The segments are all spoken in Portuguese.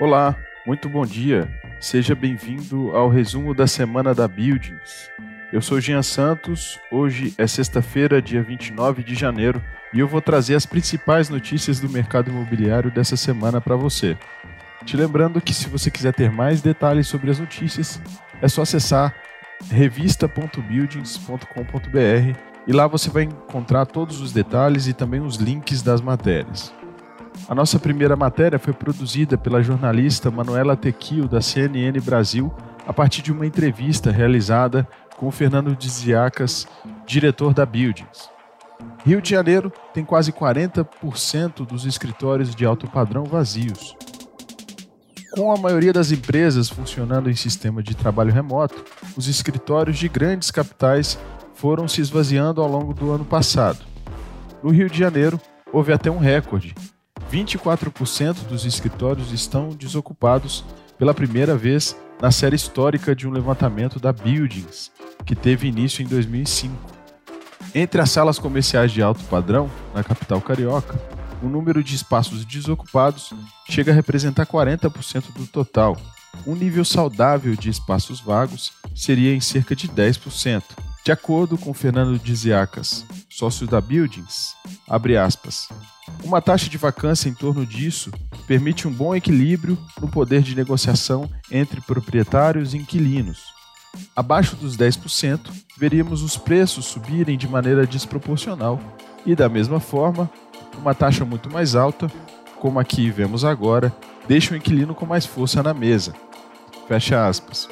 Olá, muito bom dia. Seja bem-vindo ao resumo da semana da Buildings. Eu sou Jean Santos. Hoje é sexta-feira, dia 29 de janeiro, e eu vou trazer as principais notícias do mercado imobiliário dessa semana para você. Te lembrando que se você quiser ter mais detalhes sobre as notícias, é só acessar revista.buildings.com.br e lá você vai encontrar todos os detalhes e também os links das matérias. A nossa primeira matéria foi produzida pela jornalista Manuela Tequio, da CNN Brasil, a partir de uma entrevista realizada com Fernando Diziacas, diretor da Buildings. Rio de Janeiro tem quase 40% dos escritórios de alto padrão vazios. Com a maioria das empresas funcionando em sistema de trabalho remoto, os escritórios de grandes capitais foram se esvaziando ao longo do ano passado. No Rio de Janeiro, houve até um recorde: 24% dos escritórios estão desocupados pela primeira vez na série histórica de um levantamento da Buildings, que teve início em 2005. Entre as salas comerciais de alto padrão, na capital carioca, o número de espaços desocupados chega a representar 40% do total. Um nível saudável de espaços vagos seria em cerca de 10%. De acordo com Fernando Diziacas, sócio da Buildings, abre aspas, uma taxa de vacância em torno disso permite um bom equilíbrio no poder de negociação entre proprietários e inquilinos. Abaixo dos 10%, veríamos os preços subirem de maneira desproporcional, e da mesma forma, uma taxa muito mais alta, como aqui vemos agora, deixa o inquilino com mais força na mesa. Fecha aspas.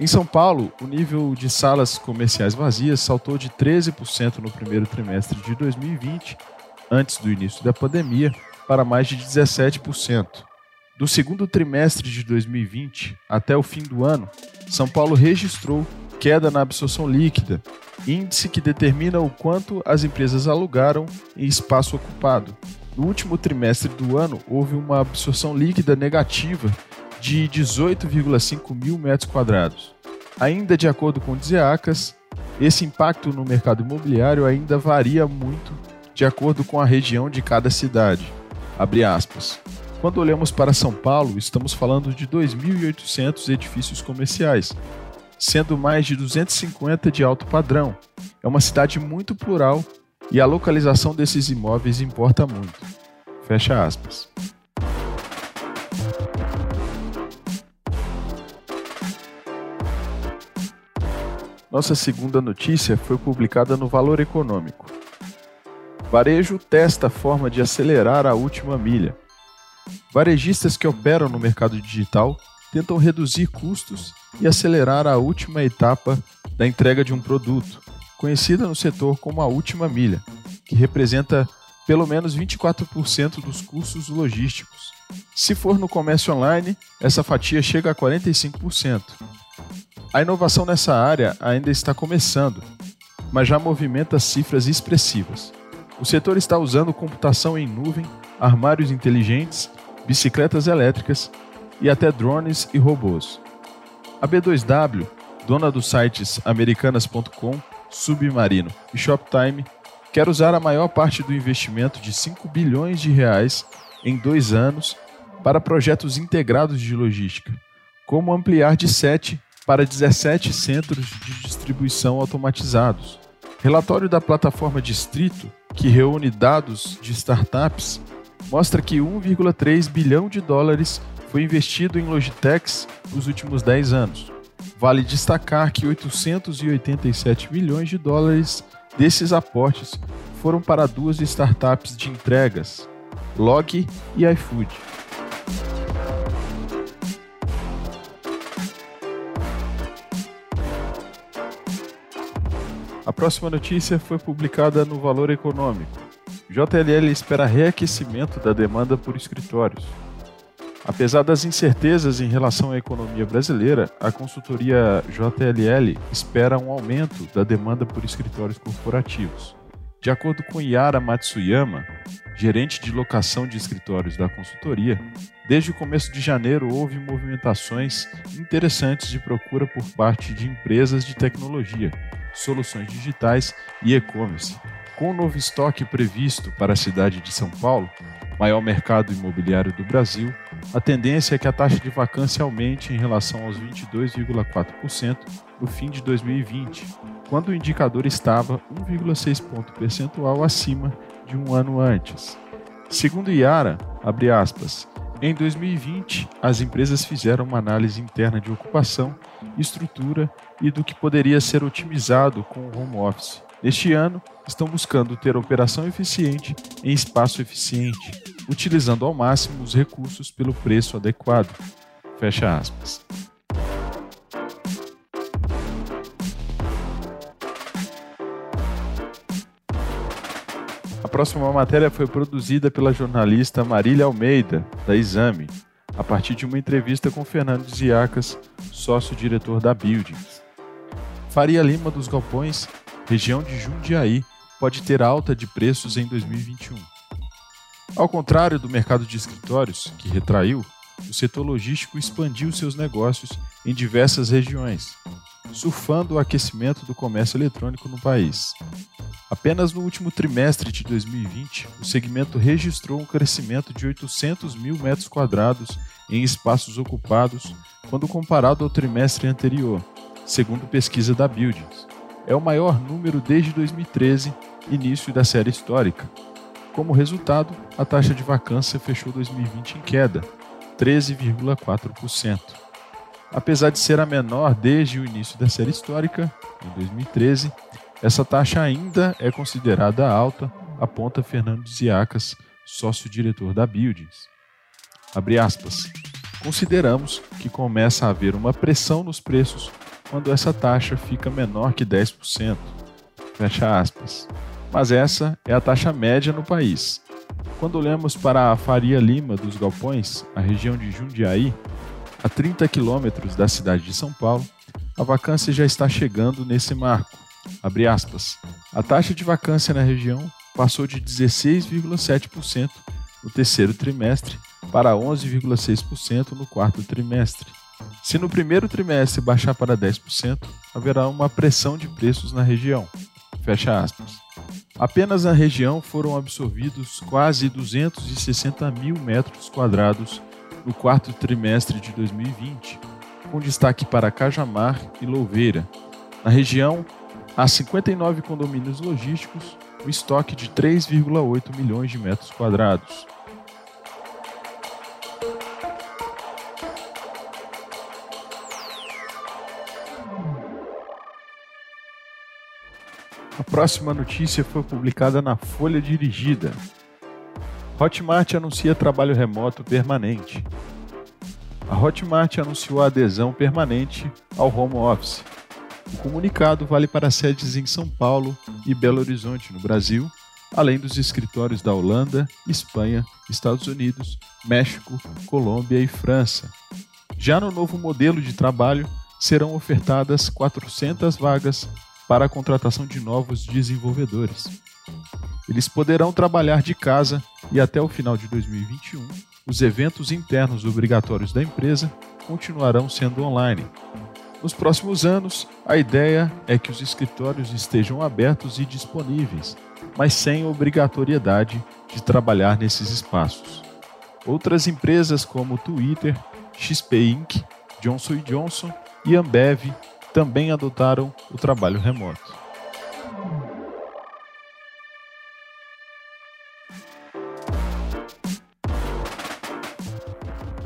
Em São Paulo, o nível de salas comerciais vazias saltou de 13% no primeiro trimestre de 2020 antes do início da pandemia, para mais de 17%. Do segundo trimestre de 2020 até o fim do ano, São Paulo registrou queda na absorção líquida, índice que determina o quanto as empresas alugaram em espaço ocupado. No último trimestre do ano, houve uma absorção líquida negativa de 18,5 mil metros quadrados. Ainda de acordo com o Dizeacas, esse impacto no mercado imobiliário ainda varia muito de acordo com a região de cada cidade. Quando olhamos para São Paulo, estamos falando de 2.800 edifícios comerciais, sendo mais de 250 de alto padrão. É uma cidade muito plural e a localização desses imóveis importa muito. Fecha aspas. Nossa segunda notícia foi publicada no Valor Econômico. Varejo testa forma de acelerar a última milha. Varejistas que operam no mercado digital tentam reduzir custos e acelerar a última etapa da entrega de um produto, conhecida no setor como a última milha, que representa pelo menos 24% dos custos logísticos. Se for no comércio online, essa fatia chega a 45%. A inovação nessa área ainda está começando, mas já movimenta cifras expressivas. O setor está usando computação em nuvem, armários inteligentes, bicicletas elétricas e até drones e robôs. A B2W, dona dos sites americanas.com, Submarino e Shoptime, quer usar a maior parte do investimento de 5 bilhões de reais em dois anos para projetos integrados de logística, como ampliar de 7 para 17 centros de distribuição automatizados. Relatório da plataforma Distrito que reúne dados de startups, mostra que 1,3 bilhão de dólares foi investido em Logitechs nos últimos 10 anos. Vale destacar que 887 milhões de dólares desses aportes foram para duas startups de entregas, Log e iFood. A próxima notícia foi publicada no Valor Econômico. JLL espera reaquecimento da demanda por escritórios. Apesar das incertezas em relação à economia brasileira, a consultoria JLL espera um aumento da demanda por escritórios corporativos. De acordo com Yara Matsuyama, gerente de locação de escritórios da consultoria, desde o começo de janeiro houve movimentações interessantes de procura por parte de empresas de tecnologia, soluções digitais e e-commerce. Com novo estoque previsto para a cidade de São Paulo, maior mercado imobiliário do Brasil, a tendência é que a taxa de vacância aumente em relação aos 22,4% no fim de 2020, quando o indicador estava 1,6 ponto percentual acima de um ano antes. Segundo Iara, aspas, em 2020, as empresas fizeram uma análise interna de ocupação, estrutura e do que poderia ser otimizado com o home office. Neste ano, estão buscando ter operação eficiente em espaço eficiente, utilizando ao máximo os recursos pelo preço adequado. Fecha aspas. Próxima matéria foi produzida pela jornalista Marília Almeida, da Exame, a partir de uma entrevista com Fernando Ziacas, sócio-diretor da Buildings. Faria Lima dos Galpões, região de Jundiaí, pode ter alta de preços em 2021. Ao contrário do mercado de escritórios, que retraiu, o setor logístico expandiu seus negócios em diversas regiões, surfando o aquecimento do comércio eletrônico no país. Apenas no último trimestre de 2020, o segmento registrou um crescimento de 800 mil metros quadrados em espaços ocupados quando comparado ao trimestre anterior, segundo pesquisa da Buildings. É o maior número desde 2013, início da série histórica. Como resultado, a taxa de vacância fechou 2020 em queda, 13,4%. Apesar de ser a menor desde o início da série histórica, em 2013, essa taxa ainda é considerada alta, aponta Fernando Ziacas, sócio-diretor da Buildings. Abre aspas. Consideramos que começa a haver uma pressão nos preços quando essa taxa fica menor que 10%. Fecha aspas mas essa é a taxa média no país. Quando olhamos para a Faria Lima dos Galpões, a região de Jundiaí, a 30 quilômetros da cidade de São Paulo, a vacância já está chegando nesse marco. A taxa de vacância na região passou de 16,7% no terceiro trimestre para 11,6% no quarto trimestre. Se no primeiro trimestre baixar para 10%, haverá uma pressão de preços na região. Fecha aspas. Apenas na região foram absorvidos quase 260 mil metros quadrados no quarto trimestre de 2020, com destaque para Cajamar e Louveira. Na região, há 59 condomínios logísticos, um estoque de 3,8 milhões de metros quadrados. A próxima notícia foi publicada na Folha Dirigida. Hotmart anuncia trabalho remoto permanente. A Hotmart anunciou a adesão permanente ao home office. O comunicado vale para sedes em São Paulo e Belo Horizonte, no Brasil, além dos escritórios da Holanda, Espanha, Estados Unidos, México, Colômbia e França. Já no novo modelo de trabalho, serão ofertadas 400 vagas para a contratação de novos desenvolvedores. Eles poderão trabalhar de casa e até o final de 2021, os eventos internos obrigatórios da empresa continuarão sendo online. Nos próximos anos, a ideia é que os escritórios estejam abertos e disponíveis, mas sem obrigatoriedade de trabalhar nesses espaços. Outras empresas como Twitter, XP Inc., Johnson Johnson e Ambev também adotaram o trabalho remoto.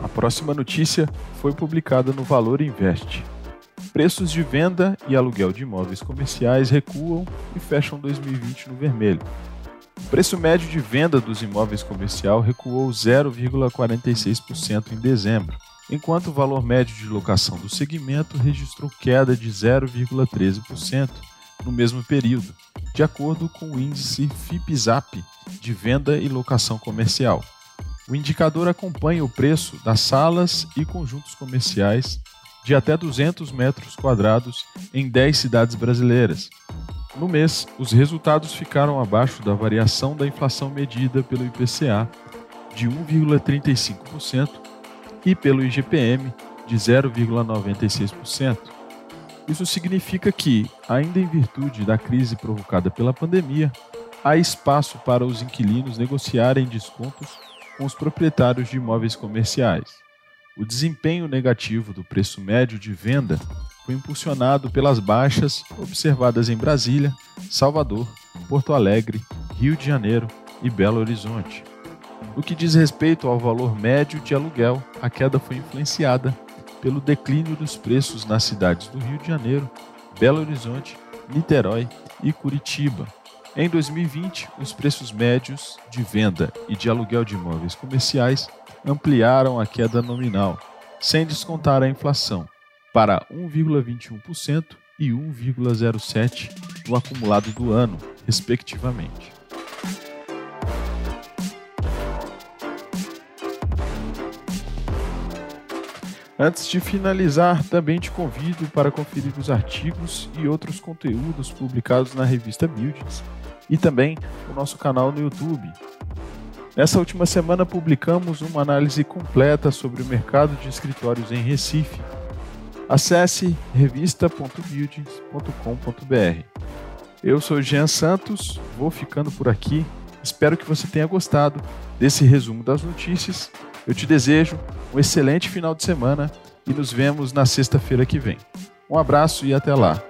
A próxima notícia foi publicada no Valor Invest. Preços de venda e aluguel de imóveis comerciais recuam e fecham 2020 no vermelho. O preço médio de venda dos imóveis comercial recuou 0,46% em dezembro, enquanto o valor médio de locação do segmento registrou queda de 0,13% no mesmo período, de acordo com o índice FIPZAP de venda e locação comercial. O indicador acompanha o preço das salas e conjuntos comerciais de até 200 metros quadrados em 10 cidades brasileiras. No mês, os resultados ficaram abaixo da variação da inflação medida pelo IPCA, de 1,35%, e pelo IGPM, de 0,96%. Isso significa que, ainda em virtude da crise provocada pela pandemia, há espaço para os inquilinos negociarem descontos com os proprietários de imóveis comerciais. O desempenho negativo do preço médio de venda foi impulsionado pelas baixas observadas em Brasília, Salvador, Porto Alegre, Rio de Janeiro e Belo Horizonte. No que diz respeito ao valor médio de aluguel, a queda foi influenciada pelo declínio dos preços nas cidades do Rio de Janeiro, Belo Horizonte, Niterói e Curitiba. Em 2020, os preços médios de venda e de aluguel de imóveis comerciais ampliaram a queda nominal, sem descontar a inflação, para 1,21% e 1,07% no acumulado do ano, respectivamente. Antes de finalizar, também te convido para conferir os artigos e outros conteúdos publicados na revista Buildings e também o nosso canal no YouTube. Nessa última semana publicamos uma análise completa sobre o mercado de escritórios em Recife Acesse revista.buildings.com.br. Eu sou Jean Santos, vou ficando por aqui. Espero que você tenha gostado desse resumo das notícias. Eu te desejo um excelente final de semana e nos vemos na sexta-feira que vem. Um abraço e até lá.